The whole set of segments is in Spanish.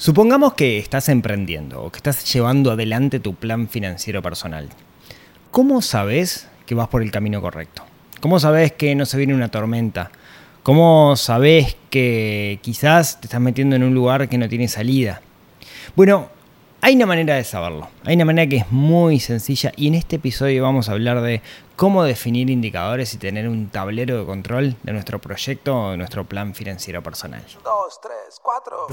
Supongamos que estás emprendiendo o que estás llevando adelante tu plan financiero personal. ¿Cómo sabes que vas por el camino correcto? ¿Cómo sabes que no se viene una tormenta? ¿Cómo sabes que quizás te estás metiendo en un lugar que no tiene salida? Bueno, hay una manera de saberlo. Hay una manera que es muy sencilla y en este episodio vamos a hablar de cómo definir indicadores y tener un tablero de control de nuestro proyecto o de nuestro plan financiero personal. Dos, tres, cuatro.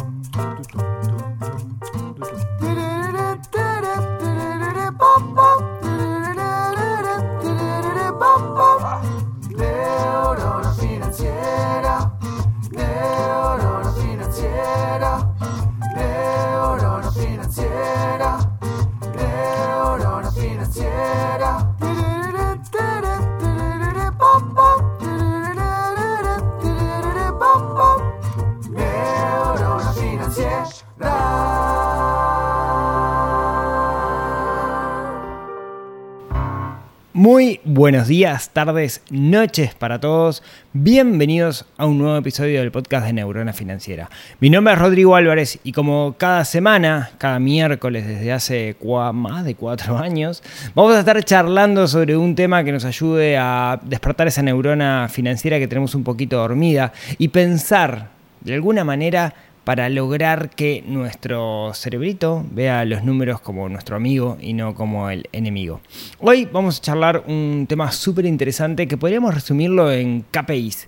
Buenos días, tardes, noches para todos. Bienvenidos a un nuevo episodio del podcast de Neurona Financiera. Mi nombre es Rodrigo Álvarez y como cada semana, cada miércoles desde hace más de cuatro años, vamos a estar charlando sobre un tema que nos ayude a despertar esa neurona financiera que tenemos un poquito dormida y pensar de alguna manera para lograr que nuestro cerebrito vea los números como nuestro amigo y no como el enemigo. Hoy vamos a charlar un tema súper interesante que podríamos resumirlo en KPIs.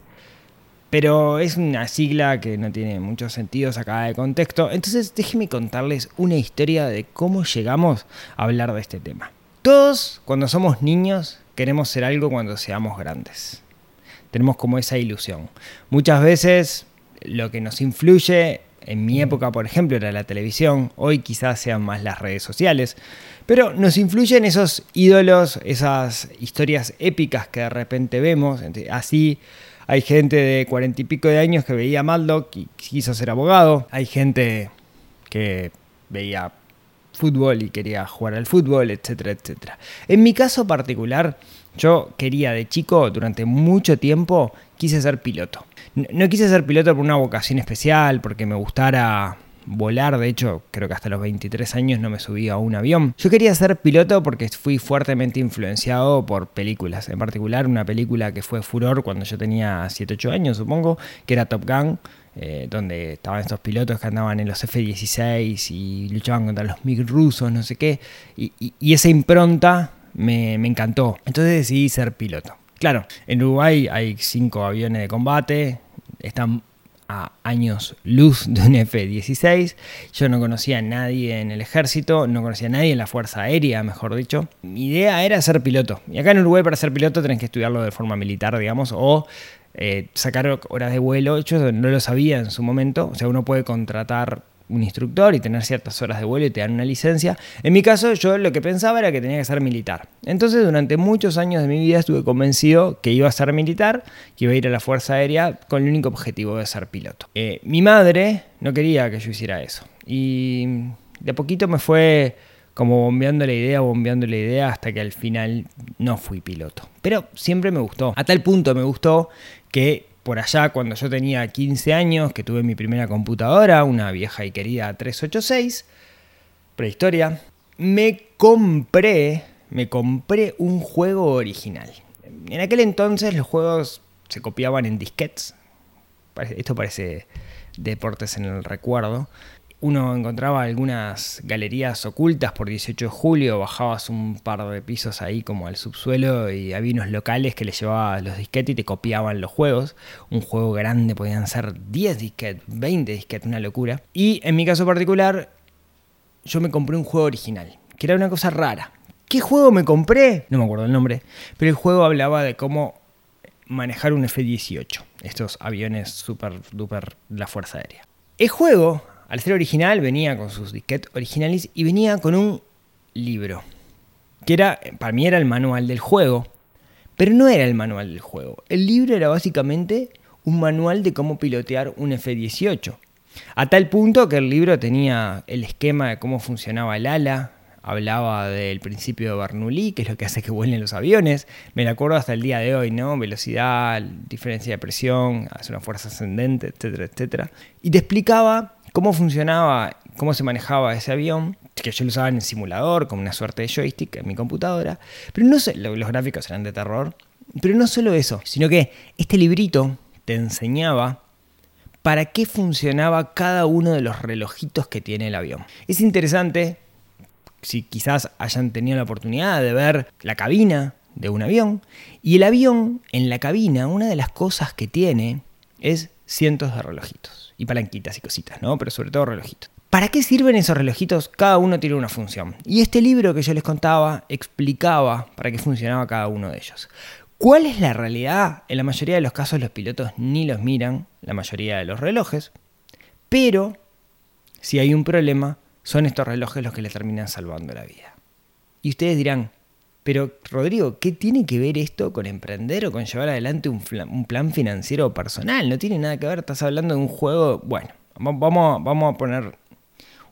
Pero es una sigla que no tiene mucho sentido sacada de contexto. Entonces déjenme contarles una historia de cómo llegamos a hablar de este tema. Todos cuando somos niños queremos ser algo cuando seamos grandes. Tenemos como esa ilusión. Muchas veces lo que nos influye, en mi época por ejemplo era la televisión, hoy quizás sean más las redes sociales, pero nos influyen esos ídolos, esas historias épicas que de repente vemos, así hay gente de cuarenta y pico de años que veía Madlock y quiso ser abogado, hay gente que veía fútbol y quería jugar al fútbol, etcétera, etcétera. En mi caso particular, yo quería de chico, durante mucho tiempo, quise ser piloto. No, quise ser piloto por una vocación especial, porque me gustara volar, de hecho, creo que hasta los 23 años no me subí a un avión. Yo quería ser piloto porque fui fuertemente influenciado por películas, en particular una película que fue furor cuando yo tenía 7-8 años, supongo, que era Top Gun, eh, donde estaban estos pilotos que andaban en los F-16 y luchaban contra los MiG rusos, no sé qué, y esa impronta me, me encantó. Entonces decidí ser piloto. Claro, en Uruguay hay cinco aviones de combate, están a años luz de un F-16. Yo no conocía a nadie en el ejército, no conocía a nadie en la Fuerza Aérea, mejor dicho. Mi idea era ser piloto. Y acá en Uruguay para ser piloto tenés que estudiarlo de forma militar, digamos, o eh, sacar horas de vuelo. Yo no lo sabía en su momento. O sea, uno puede contratar un instructor y tener ciertas horas de vuelo y te dan una licencia. En mi caso, yo lo que pensaba era que tenía que ser militar. Entonces, durante muchos años de mi vida estuve convencido que iba a ser militar, que iba a ir a la Fuerza Aérea con el único objetivo de ser piloto. Eh, mi madre no quería que yo hiciera eso. Y de a poquito me fue como bombeando la idea, bombeando la idea, hasta que al final no fui piloto. Pero siempre me gustó. A tal punto me gustó que por allá cuando yo tenía 15 años, que tuve mi primera computadora, una vieja y querida 386, prehistoria, me compré, me compré un juego original. En aquel entonces los juegos se copiaban en disquetes. Parece- Esto parece deportes en el recuerdo. Uno encontraba algunas galerías ocultas por 18 de julio, bajabas un par de pisos ahí como al subsuelo y había unos locales que le llevabas los disquetes y te copiaban los juegos. Un juego grande podían ser 10 disquetes, 20 disquetes, una locura. Y en mi caso particular, yo me compré un juego original, que era una cosa rara. ¿Qué juego me compré? No me acuerdo el nombre, pero el juego hablaba de cómo manejar un F-18, estos aviones super duper de la Fuerza Aérea. El juego, al ser original, venía con sus disquetes originales y venía con un libro, que era, para mí era el manual del juego, pero no era el manual del juego. El libro era básicamente un manual de cómo pilotear un F-18. A tal punto que el libro tenía el esquema de cómo funcionaba el ala, hablaba del principio de Bernoulli, que es lo que hace que vuelen los aviones. Me lo acuerdo hasta el día de hoy, ¿no? Velocidad, diferencia de presión, hace una fuerza ascendente, etcétera, etcétera. Y te explicaba cómo funcionaba cómo se manejaba ese avión, que yo lo usaba en el simulador, como una suerte de joystick en mi computadora. Pero no sé, los gráficos eran de terror. Pero no solo eso, sino que este librito te enseñaba para qué funcionaba cada uno de los relojitos que tiene el avión. Es interesante, si quizás hayan tenido la oportunidad de ver la cabina de un avión, y el avión en la cabina, una de las cosas que tiene es cientos de relojitos, y palanquitas y cositas, ¿no? Pero sobre todo relojitos. ¿Para qué sirven esos relojitos? Cada uno tiene una función. Y este libro que yo les contaba explicaba para qué funcionaba cada uno de ellos. ¿Cuál es la realidad? En la mayoría de los casos los pilotos ni los miran, la mayoría de los relojes, pero si hay un problema, son estos relojes los que les terminan salvando la vida. Y ustedes dirán, pero Rodrigo, ¿qué tiene que ver esto con emprender o con llevar adelante un, plan financiero personal? No tiene nada que ver, estás hablando de un juego, bueno, vamos, a poner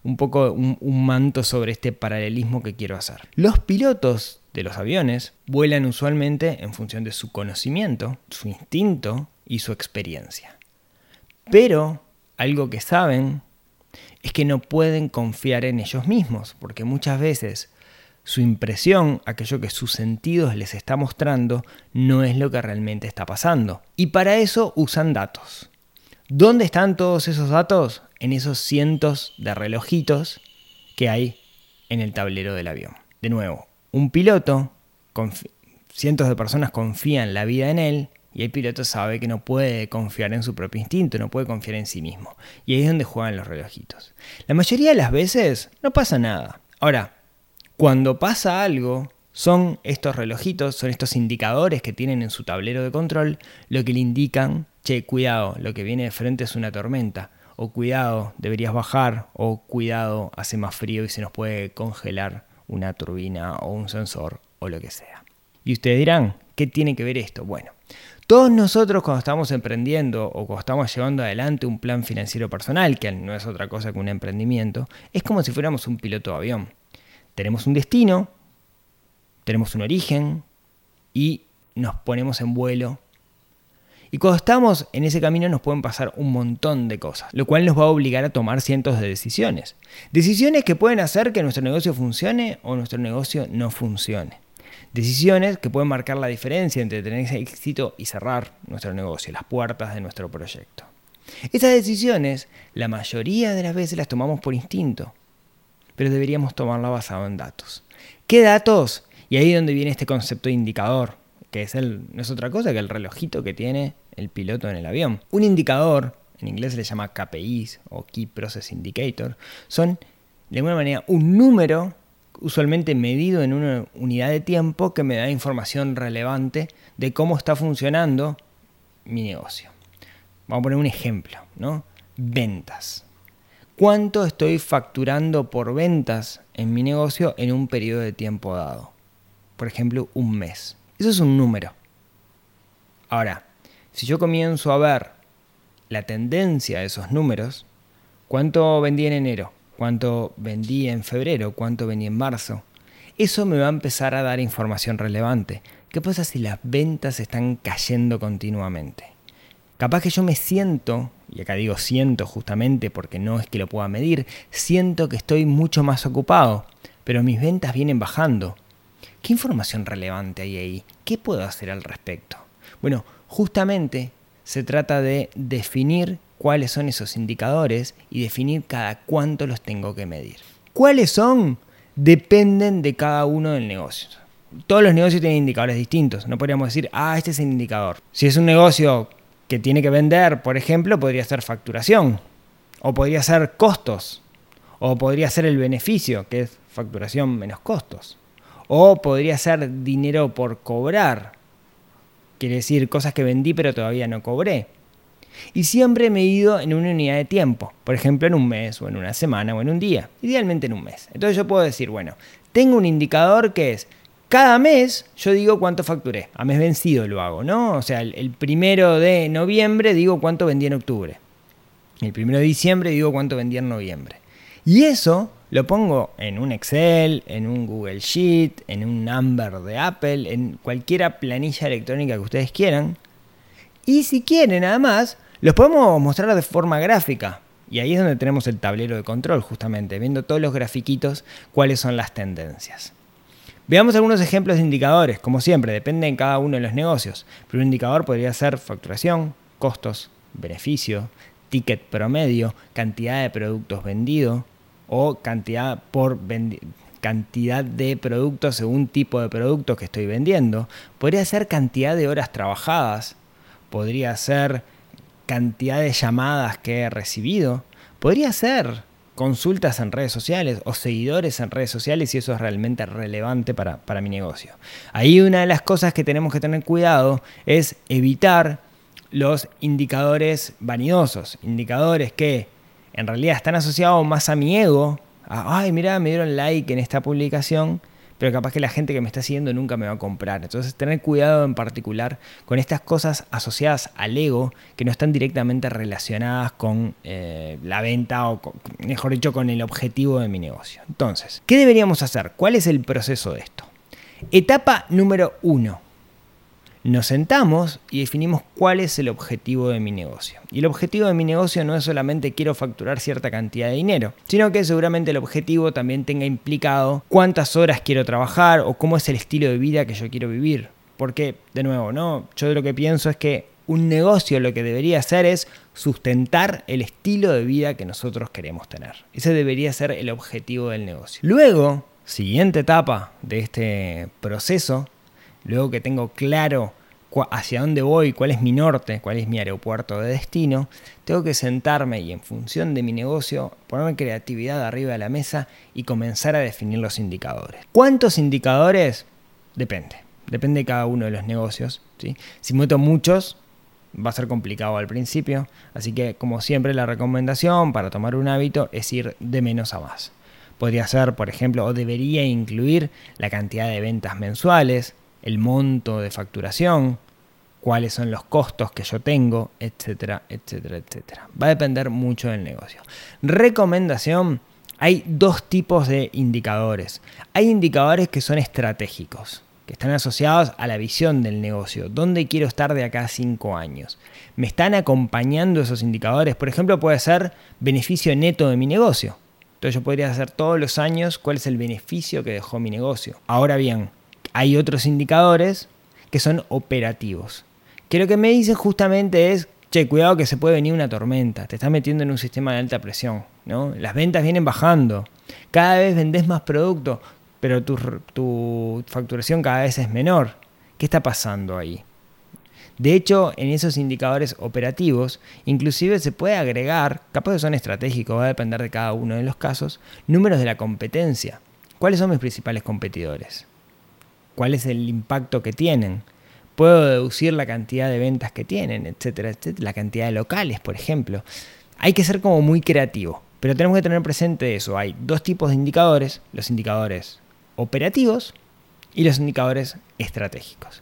un poco un, manto sobre este paralelismo que quiero hacer. Los pilotos de los aviones vuelan usualmente en función de su conocimiento, su instinto y su experiencia. Pero algo que saben es que no pueden confiar en ellos mismos, porque muchas veces su impresión, aquello que sus sentidos les está mostrando, no es lo que realmente está pasando. Y para eso usan datos. ¿Dónde están todos esos datos? En esos cientos de relojitos que hay en el tablero del avión. De nuevo, un piloto, cientos de personas confían la vida en él y el piloto sabe que no puede confiar en su propio instinto, no puede confiar en sí mismo. Y ahí es donde juegan los relojitos. La mayoría de las veces no pasa nada. Ahora, cuando pasa algo, son estos relojitos, son estos indicadores que tienen en su tablero de control, lo que le indican, che, cuidado, lo que viene de frente es una tormenta, o cuidado, deberías bajar, o cuidado, hace más frío y se nos puede congelar una turbina o un sensor o lo que sea. Y ustedes dirán, ¿qué tiene que ver esto? Bueno, todos nosotros cuando estamos emprendiendo o cuando estamos llevando adelante un plan financiero personal, que no es otra cosa que un emprendimiento, es como si fuéramos un piloto de avión. Tenemos un destino, tenemos un origen y nos ponemos en vuelo. Y cuando estamos en ese camino nos pueden pasar un montón de cosas, lo cual nos va a obligar a tomar cientos de decisiones. Decisiones que pueden hacer que nuestro negocio funcione o nuestro negocio no funcione. Decisiones que pueden marcar la diferencia entre tener éxito y cerrar nuestro negocio, las puertas de nuestro proyecto. Esas decisiones, la mayoría de las veces las tomamos por instinto, pero deberíamos tomarla basado en datos. ¿Qué datos? Y ahí es donde viene este concepto de indicador, que es el, no es otra cosa que el relojito que tiene el piloto en el avión. Un indicador, en inglés se le llama KPIs o Key Process Indicator, son de alguna manera un número usualmente medido en una unidad de tiempo que me da información relevante de cómo está funcionando mi negocio. Vamos a poner un ejemplo, ¿no? Ventas cuánto estoy facturando por ventas en mi negocio en un periodo de tiempo dado. Por ejemplo, un mes. Eso es un número. Ahora, si yo comienzo a ver la tendencia de esos números, cuánto vendí en enero, cuánto vendí en febrero, cuánto vendí en marzo, eso me va a empezar a dar información relevante. ¿Qué pasa si las ventas están cayendo continuamente? Capaz que yo me siento, y acá digo siento justamente porque no es que lo pueda medir, siento que estoy mucho más ocupado, pero mis ventas vienen bajando. ¿Qué información relevante hay ahí? ¿Qué puedo hacer al respecto? Bueno, justamente se trata de definir cuáles son esos indicadores y definir cada cuánto los tengo que medir. ¿Cuáles son? Dependen de cada uno del negocio. Todos los negocios tienen indicadores distintos. No podríamos decir, ah, este es el indicador. Si es un negocio que tiene que vender, por ejemplo, podría ser facturación, o podría ser costos, o podría ser el beneficio, que es facturación menos costos, o podría ser dinero por cobrar, quiere decir cosas que vendí pero todavía no cobré. Y siempre medido en una unidad de tiempo, por ejemplo en un mes o en una semana o en un día, idealmente en un mes. Entonces yo puedo decir, bueno, tengo un indicador que es cada mes yo digo cuánto facturé. A mes vencido lo hago, ¿no? O sea, el, primero de noviembre digo cuánto vendí en octubre. El primero de diciembre digo cuánto vendí en noviembre. Y eso lo pongo en un Excel, en un Google Sheet, en un Number de Apple, en cualquier planilla electrónica que ustedes quieran. Y si quieren, además, los podemos mostrar de forma gráfica. Y ahí es donde tenemos el tablero de control, justamente, viendo todos los grafiquitos cuáles son las tendencias. Veamos algunos ejemplos de indicadores, como siempre, depende en cada uno de los negocios. Pero un indicador podría ser facturación, costos, beneficio, ticket promedio, cantidad de productos vendidos o cantidad por cantidad de productos según tipo de productos que estoy vendiendo. Podría ser cantidad de horas trabajadas, podría ser cantidad de llamadas que he recibido, podría ser consultas en redes sociales o seguidores en redes sociales si eso es realmente relevante para, para, mi negocio. Ahí una de las cosas que tenemos que tener cuidado es evitar los indicadores vanidosos, indicadores que en realidad están asociados más a mi ego, a, ay, mira, me dieron like en esta publicación, pero capaz que la gente que me está siguiendo nunca me va a comprar. Entonces, tener cuidado en particular con estas cosas asociadas al ego que no están directamente relacionadas con eh, la venta o, mejor dicho, con el objetivo de mi negocio. Entonces, ¿qué deberíamos hacer? ¿Cuál es el proceso de esto? Etapa número uno nos sentamos y definimos cuál es el objetivo de mi negocio. Y el objetivo de mi negocio no es solamente quiero facturar cierta cantidad de dinero, sino que seguramente el objetivo también tenga implicado cuántas horas quiero trabajar o cómo es el estilo de vida que yo quiero vivir. Porque, de nuevo, ¿no? Yo lo que pienso es que un negocio lo que debería hacer es sustentar el estilo de vida que nosotros queremos tener. Ese debería ser el objetivo del negocio. Luego, siguiente etapa de este proceso, luego que tengo claro hacia dónde voy, cuál es mi norte, cuál es mi aeropuerto de destino, tengo que sentarme y en función de mi negocio ponerme creatividad arriba de la mesa y comenzar a definir los indicadores. ¿Cuántos indicadores? Depende. Depende de cada uno de los negocios. Si meto muchos, va a ser complicado al principio. Así que, como siempre, la recomendación para tomar un hábito es ir de menos a más. Podría ser, por ejemplo, o debería incluir la cantidad de ventas mensuales, el monto de facturación, cuáles son los costos que yo tengo, etcétera, etcétera, etcétera. Va a depender mucho del negocio. Recomendación, hay dos tipos de indicadores. Hay indicadores que son estratégicos, que están asociados a la visión del negocio, dónde quiero estar de acá a cinco años. Me están acompañando esos indicadores, por ejemplo, puede ser beneficio neto de mi negocio. Entonces yo podría hacer todos los años cuál es el beneficio que dejó mi negocio. Ahora bien, hay otros indicadores que son operativos. Que lo que me dicen justamente es, che, cuidado que se puede venir una tormenta, te estás metiendo en un sistema de alta presión, ¿no? Las ventas vienen bajando, cada vez vendés más producto, pero tu, tu facturación cada vez es menor. ¿Qué está pasando ahí? De hecho, en esos indicadores operativos, inclusive se puede agregar, capaz que son estratégicos, va a depender de cada uno de los casos, números de la competencia. ¿Cuáles son mis principales competidores? Cuál es el impacto que tienen. Puedo deducir la cantidad de ventas que tienen, etcétera, etcétera, la cantidad de locales, por ejemplo. Hay que ser como muy creativo, pero tenemos que tener presente eso. Hay dos tipos de indicadores, los indicadores operativos y los indicadores estratégicos.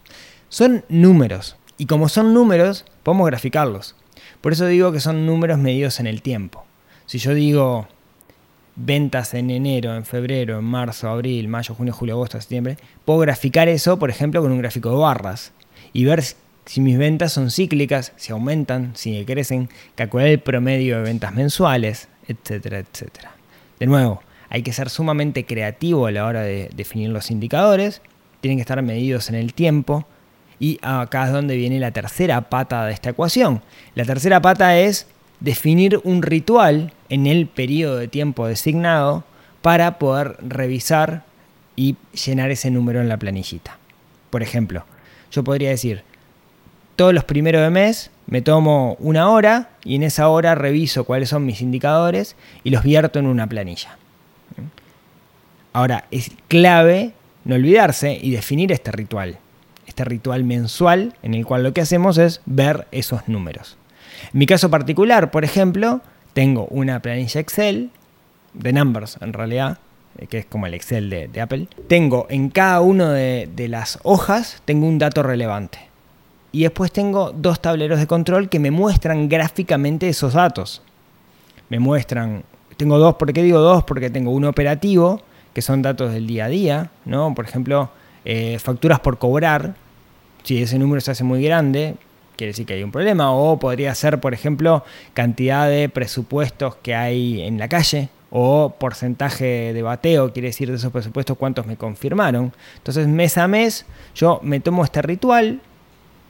Son números, y como son números, podemos graficarlos. Por eso digo que son números medidos en el tiempo. Si yo digo ventas en enero, en febrero, en marzo, abril, mayo, junio, julio, agosto, septiembre, puedo graficar eso, por ejemplo, con un gráfico de barras y ver si mis ventas son cíclicas, si aumentan, si crecen, calcular el promedio de ventas mensuales, etcétera, etcétera. De nuevo, hay que ser sumamente creativo a la hora de definir los indicadores, tienen que estar medidos en el tiempo y acá es donde viene la tercera pata de esta ecuación. La tercera pata es definir un ritual en el periodo de tiempo designado para poder revisar y llenar ese número en la planillita. Por ejemplo, yo podría decir, todos los primeros de mes me tomo una hora y en esa hora reviso cuáles son mis indicadores y los vierto en una planilla. Ahora, es clave no olvidarse y definir este ritual, este ritual mensual en el cual lo que hacemos es ver esos números. En mi caso particular, por ejemplo, tengo una planilla Excel, de Numbers en realidad, eh, que es como el Excel de, Apple. Tengo en cada una de, las hojas, tengo un dato relevante. Y después tengo dos tableros de control que me muestran gráficamente esos datos. Me muestran, tengo dos, ¿por qué digo dos? Porque tengo uno operativo, que son datos del día a día, ¿no? Por ejemplo, eh, facturas por cobrar. Si ese número se hace muy grande, quiere decir que hay un problema. O podría ser, por ejemplo, cantidad de presupuestos que hay en la calle o porcentaje de bateo, quiere decir de esos presupuestos cuántos me confirmaron. Entonces mes a mes yo me tomo este ritual,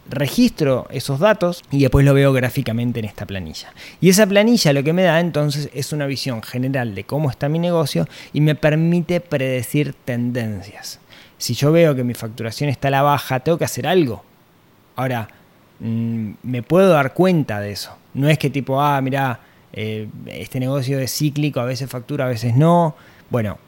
registro esos datos y después lo veo gráficamente en esta planilla. Y esa planilla lo que me da entonces es una visión general de cómo está mi negocio y me permite predecir tendencias. Si yo veo que mi facturación está a la baja, tengo que hacer algo. Ahora, mm, me puedo dar cuenta de eso. No es que tipo, ah, mira, eh, este negocio es cíclico, a veces factura, a veces no. Bueno,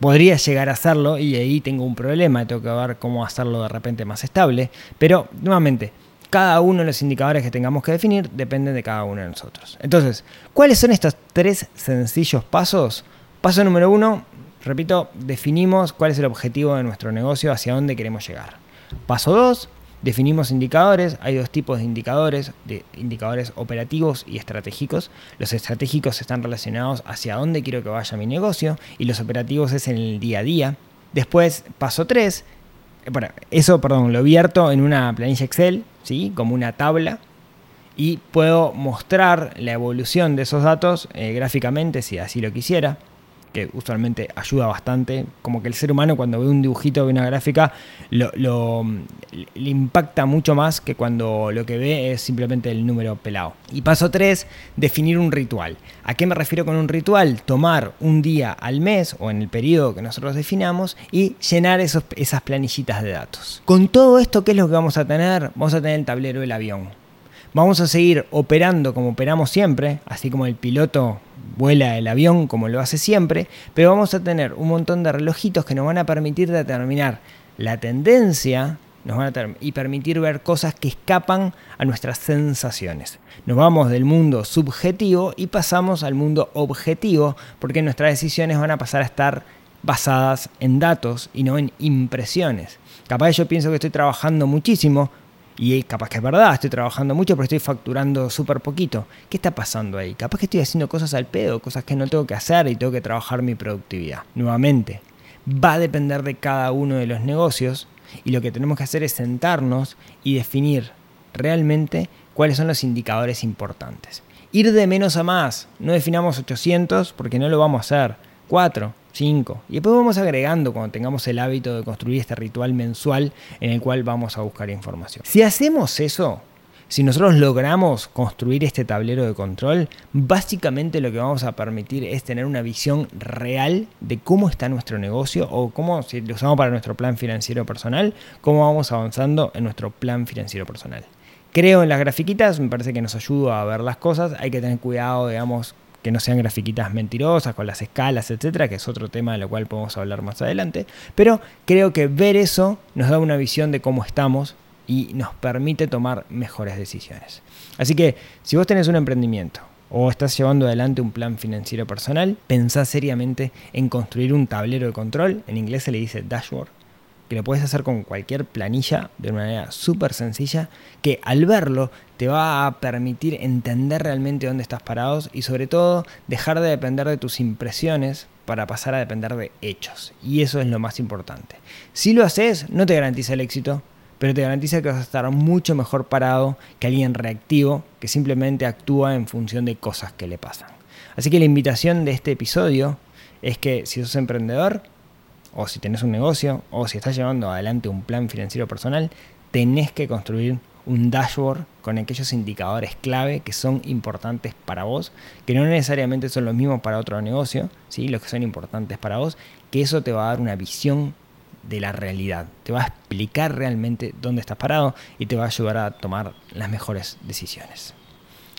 podría llegar a hacerlo y ahí tengo un problema, tengo que ver cómo hacerlo de repente más estable. Pero, nuevamente, cada uno de los indicadores que tengamos que definir dependen de cada uno de nosotros. Entonces, ¿cuáles son estos tres sencillos pasos? Paso número uno, repito, definimos cuál es el objetivo de nuestro negocio, hacia dónde queremos llegar. Paso dos, Definimos indicadores, hay dos tipos de indicadores, de indicadores operativos y estratégicos. Los estratégicos están relacionados hacia dónde quiero que vaya mi negocio y los operativos es en el día a día. Después, paso 3, eh, bueno, eso, perdón, lo vierto en una planilla Excel, ¿sí? como una tabla, y puedo mostrar la evolución de esos datos eh, gráficamente si así lo quisiera que usualmente ayuda bastante. Como que el ser humano cuando ve un dibujito, ve una gráfica, lo, le impacta mucho más que cuando lo que ve es simplemente el número pelado. Y paso 3, definir un ritual. ¿A qué me refiero con un ritual? Tomar un día al mes o en el periodo que nosotros definamos y llenar esos, esas planillitas de datos. Con todo esto, ¿qué es lo que vamos a tener? Vamos a tener el tablero del avión. Vamos a seguir operando como operamos siempre, así como el piloto vuela el avión como lo hace siempre, pero vamos a tener un montón de relojitos que nos van a permitir determinar la tendencia nos van a y permitir ver cosas que escapan a nuestras sensaciones. Nos vamos del mundo subjetivo y pasamos al mundo objetivo, porque nuestras decisiones van a pasar a estar basadas en datos y no en impresiones. Capaz yo pienso que estoy trabajando muchísimo, y capaz que es verdad, estoy trabajando mucho, pero estoy facturando súper poquito. ¿Qué está pasando ahí? Capaz que estoy haciendo cosas al pedo, cosas que no tengo que hacer y tengo que trabajar mi productividad. Nuevamente, va a depender de cada uno de los negocios y lo que tenemos que hacer es sentarnos y definir realmente cuáles son los indicadores importantes. Ir de menos a más. No definamos 800 porque no lo vamos a hacer. 4, 5. Y después vamos agregando cuando tengamos el hábito de construir este ritual mensual en el cual vamos a buscar información. Si hacemos eso, si nosotros logramos construir este tablero de control, básicamente lo que vamos a permitir es tener una visión real de cómo está nuestro negocio o cómo, si lo usamos para nuestro plan financiero personal, cómo vamos avanzando en nuestro plan financiero personal. Creo en las grafiquitas, me parece que nos ayuda a ver las cosas, hay que tener cuidado, digamos, que no sean grafiquitas mentirosas con las escalas, etcétera, que es otro tema de lo cual podemos hablar más adelante. Pero creo que ver eso nos da una visión de cómo estamos y nos permite tomar mejores decisiones. Así que si vos tenés un emprendimiento o estás llevando adelante un plan financiero personal, pensá seriamente en construir un tablero de control, en inglés se le dice dashboard, que lo puedes hacer con cualquier planilla de una manera súper sencilla, que al verlo te va a permitir entender realmente dónde estás parados y sobre todo dejar de depender de tus impresiones para pasar a depender de hechos. Y eso es lo más importante. Si lo haces, no te garantiza el éxito, pero te garantiza que vas a estar mucho mejor parado que alguien reactivo que simplemente actúa en función de cosas que le pasan. Así que la invitación de este episodio es que si sos emprendedor, o si tenés un negocio, o si estás llevando adelante un plan financiero personal, tenés que construir un dashboard con aquellos indicadores clave que son importantes para vos, que no necesariamente son los mismos para otro negocio, ¿sí? los que son importantes para vos, que eso te va a dar una visión de la realidad, te va a explicar realmente dónde estás parado y te va a ayudar a tomar las mejores decisiones.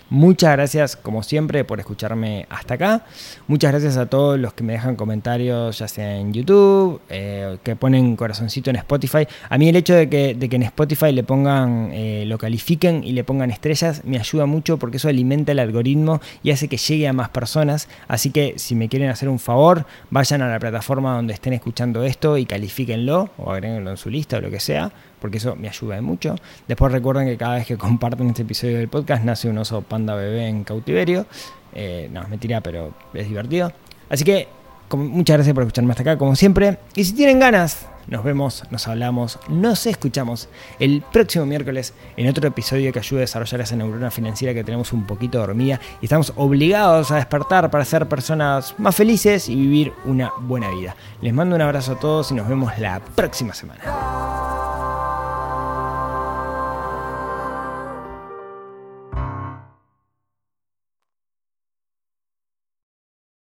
Muchas gracias, como siempre, por escucharme hasta acá. Muchas gracias a todos los que me dejan comentarios, ya sea en YouTube, eh, que ponen corazoncito en Spotify. A mí el hecho de que, en Spotify le pongan, eh, lo califiquen y le pongan estrellas, me ayuda mucho porque eso alimenta el algoritmo y hace que llegue a más personas. Así que si me quieren hacer un favor, vayan a la plataforma donde estén escuchando esto y califíquenlo o agréguenlo en su lista o lo que sea porque eso me ayuda mucho. Después recuerden que cada vez que comparten este episodio del podcast nace un oso panda bebé en cautiverio. Eh, no, es mentira, pero es divertido. Así que muchas gracias por escucharme hasta acá, como siempre. Y si tienen ganas, nos vemos, nos hablamos, nos escuchamos el próximo miércoles en otro episodio que ayude a desarrollar esa neurona financiera que tenemos un poquito dormida y estamos obligados a despertar para ser personas más felices y vivir una buena vida. Les mando un abrazo a todos y nos vemos la próxima semana.